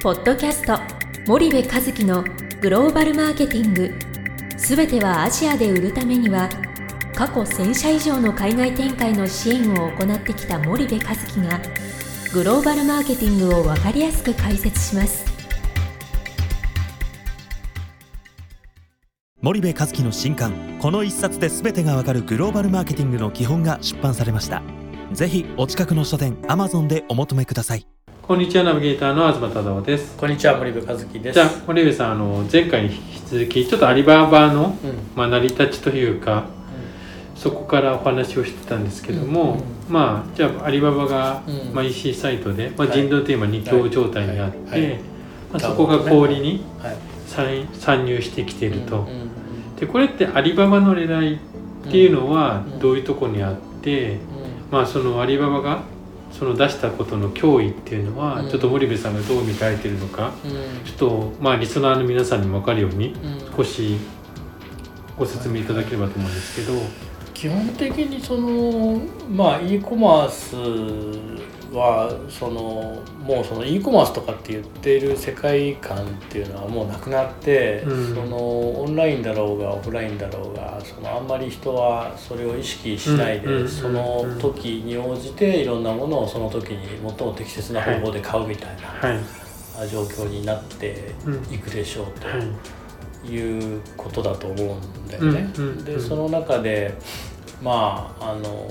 ポッドキャスト森部和樹のグローバルマーケティング。すべてはアジアで売るためには過去1000社以上の海外展開の支援を行ってきた森部和樹がグローバルマーケティングを分かりやすく解説します。森部和樹の新刊この一冊で全てがわかるグローバルマーケティングの基本が出版されました。ぜひお近くの書店 Amazon でお求めください。こんにちはナビゲーターの東忠夫です。こんにちは森部和樹です。じゃあ森部さんあの前回に引き続きちょっとアリババの、うん。まあ、成り立ちというかそこからお話をしてたんですけども、うん。まあじゃあアリババが、うん。まあ、EC サイトで、まあ、はい。人道テーマ二強状態にあって、はい。はい。まあ、そこが小売りにはい参参入してきていると、うんうんでこれってアリババの狙いっていうのはうん。どういうところにあって、うん。まあそのアリババがその出したことの脅威っていうのは、うん。ちょっと森部さんがどう見られてるのかうん。ちょっとまあリスナーの皆さんにも分かるようにうん。少しご説明いただければと思うんですけど、基本的にそのまあ e コマースはそのもうその e コマースとかって言っている世界観っていうのはもうなくなって、うん。そのオンラインだろうがオフラインだろうがそのあんまり人はそれを意識しないで、うんうんその時に応じていろんなものをその時に最も適切な方法で買うみたいな、はい。状況になっていくでしょうと。はいいうことだと思うんだよね。うんうんうんでその中でまああの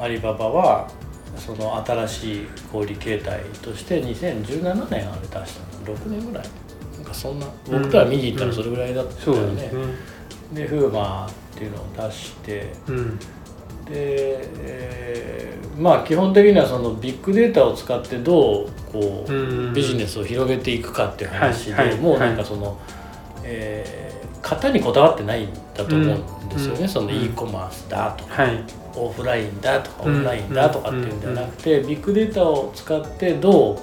アリババはその新しい小売形態として2017年あれ出したの6年ぐらいなんかそんな僕ら見に行ったらそれぐらいだったよね。ですね。でフーマーっていうのを出してうんで、えーまあ基本的にはそのビッグデータを使ってどうこう、うんビジネスを広げていくかっていう話で、はいはいもうなんかその、えー型にこだわってないんだと思うんですよね、うんそのうん。e コマースだとか、はい。オフラインだとかオうん。ンラインだとかっていうんではなくて、ビッグデータを使ってどう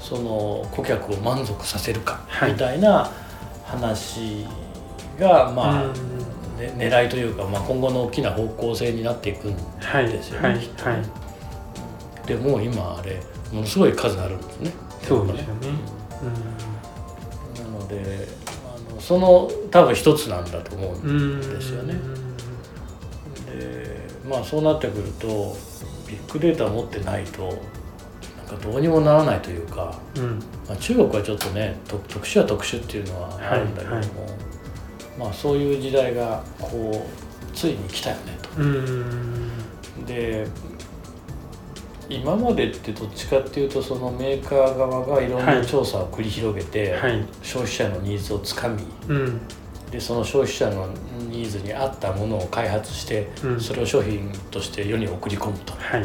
その顧客を満足させるかはい。みたいな話が、まあ、うんね狙いというか、まあ、今後の大きな方向性になっていくんはいですよね、はい。きっとね。はい。でもう今あれものすごい数あるんですね。そうですよね。なのでその多分一つなんだと思ううんんですよね。でまあそうなってくるとビッグデータを持ってないとなんかどうにもならないというか、うんまあ、中国はちょっとね特特殊は特殊っていうのはあるんだけども、はいまあそういう時代がこうついに来たよねと。うんで今までってどっちかっていうとそのメーカー側がいろんはない調査を繰り広げて、はい。消費者のニーズをつかみ。うん。でその消費者のニーズに合ったものを開発して、うん。それを商品として世に送り込むと。はい。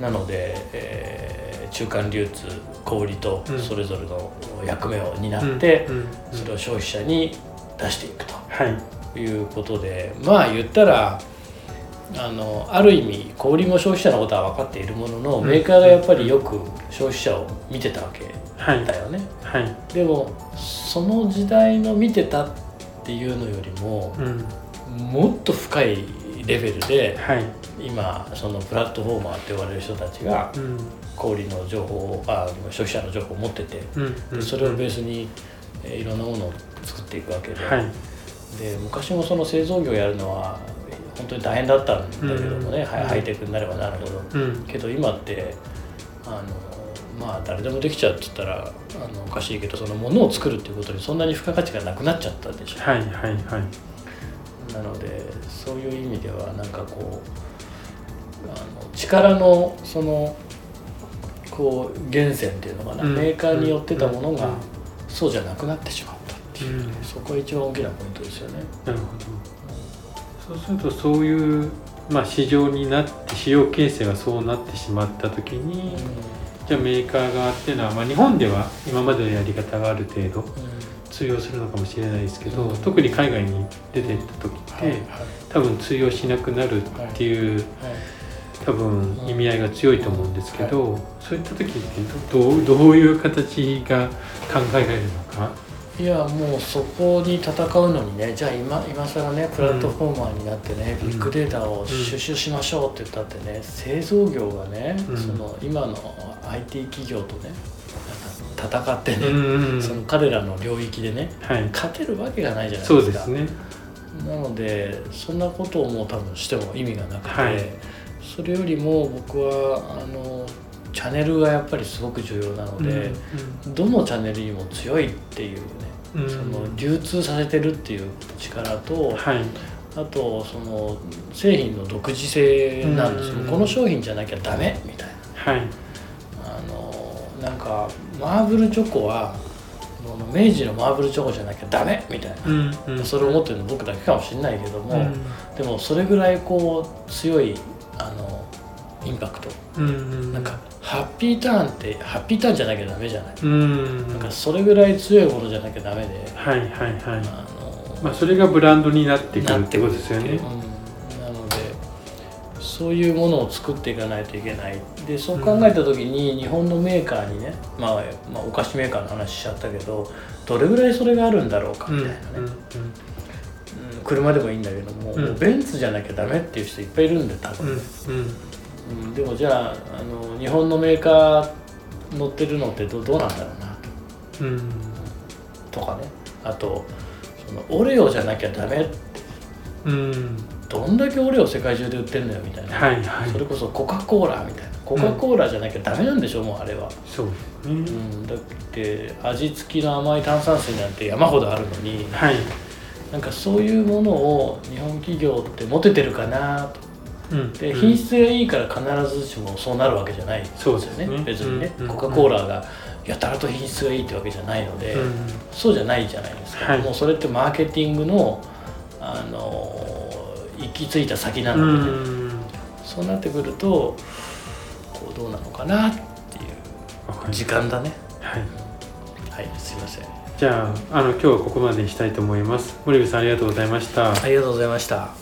なので、えー中間流通小売とうん。それぞれの役目を担って、それを消費者に出していくとはい。いうことでまあ言ったらあのある意味小売も消費者のことは分かっているものの、うん。メーカーがやっぱりよく消費者を見てたわけはい。だよね。はい。でもその時代の見てたっていうのよりもうん。もっと深いレベルではい。今そのプラットフォーマーって呼ばれる人たちがうん。小売の情報をあ消費者の情報を持っててうん。それをベースに、えーいろんなものを作っていくわけで,、はい。で昔もその製造業やるのは本当に大変だったんだけどもね、うん。ハイテクになればなるほど。うん。けど今ってあのまあ誰でもできちゃうって言ったらあのおかしいけどそのものを作るっていうことにそんなに付加価値がなくなっちゃったでしょ。はいはいはい。なのでそういう意味ではなんかこうあの力のそのこう源泉っていうのかな、うん。メーカーによってたものがうん。そうじゃなくなってしまったっていう、うん。そこが一番大きなポイントですよね。なるほどそうするとそういう、まあ、市場になって市場形成がそうなってしまった時に、じゃあメーカー側っていうのは、まあ、日本では今までのやり方がある程度通用するのかもしれないですけど、うん特に海外に出てった時って、はいはい。多分通用しなくなるっていう、はい。多分意味合いが強いと思うんですけど、そういった時ってどうどういう形が考えられるのか。いやもうそこに戦うのにねじゃあ今今更ねプラットフォーマーになってね、うん。ビッグデータを収集しましょうって言ったってね製造業がね、うん。その今の IT 企業とね戦ってね、うんうんその彼らの領域でねはい。勝てるわけがないじゃないそうですすね。なのでそんなことをもう多分しても意味がなくて、はい。それよりも僕はあのチャンネルがやっぱりすごく重要なので、どのチャンネルにも強いっていうね、その流通させてるっていう力と、はい。あとその製品の独自性なんですよ、うん。この商品じゃなきゃダメみたいな。はい。あのなんかマーブルチョコは明治のマーブルチョコじゃなきゃダメみたいな、それを思ってるの僕だけかもしれないけども、うん。でもそれぐらいこう強いあのインパクト、うんうんなんかハッピーターンってハッピーターンじゃなきゃダメじゃない、うん。なんかそれぐらい強いものじゃなきゃダメで、はいはいはい。あのまあそれがブランドになってくるってことですよね。うん、なのでそういうものを作っていかないといけない。でそう考えた時に日本のメーカーにね、まあ、まあお菓子メーカーの話しちゃったけどどれぐらいそれがあるんだろうかうんみたいなね、うんうん車でもいいんだけども,、うん。もうベンツじゃなきゃダメっていう人いっぱいいるんで多うん分、うんうんでもじゃああの日本のメーカー乗ってるのってどどうなんだろうなうん。とかね。あとそのオレオじゃなきゃダメうん。どんだけオレオ世界中で売ってんのよみたいな、はいはい。それこそコカ・コーラみたいな。コカ・コーラじゃなきゃダメなんでしょ、もうあれは、そうですうねん、だって味付きの甘い炭酸水なんて山ほどあるのに。はい。なんかそういうものを日本企業って持ててるかなと。うんでうん。品質がいいから必ずしもそうなるわけじゃない。ですよそうですね。別にね、うん。コカ・コーラがやたらと品質がいいってわけじゃないので、うん。そうじゃないじゃないですか、はい。もうそれってマーケティングのあの行き着いた先なうので、ん。そうなってくるとこうどうなのかなっていう時間だね。はい。はいすいません。じゃああの今日はここまでにしたいと思います。森部さんありがとうございました。ありがとうございました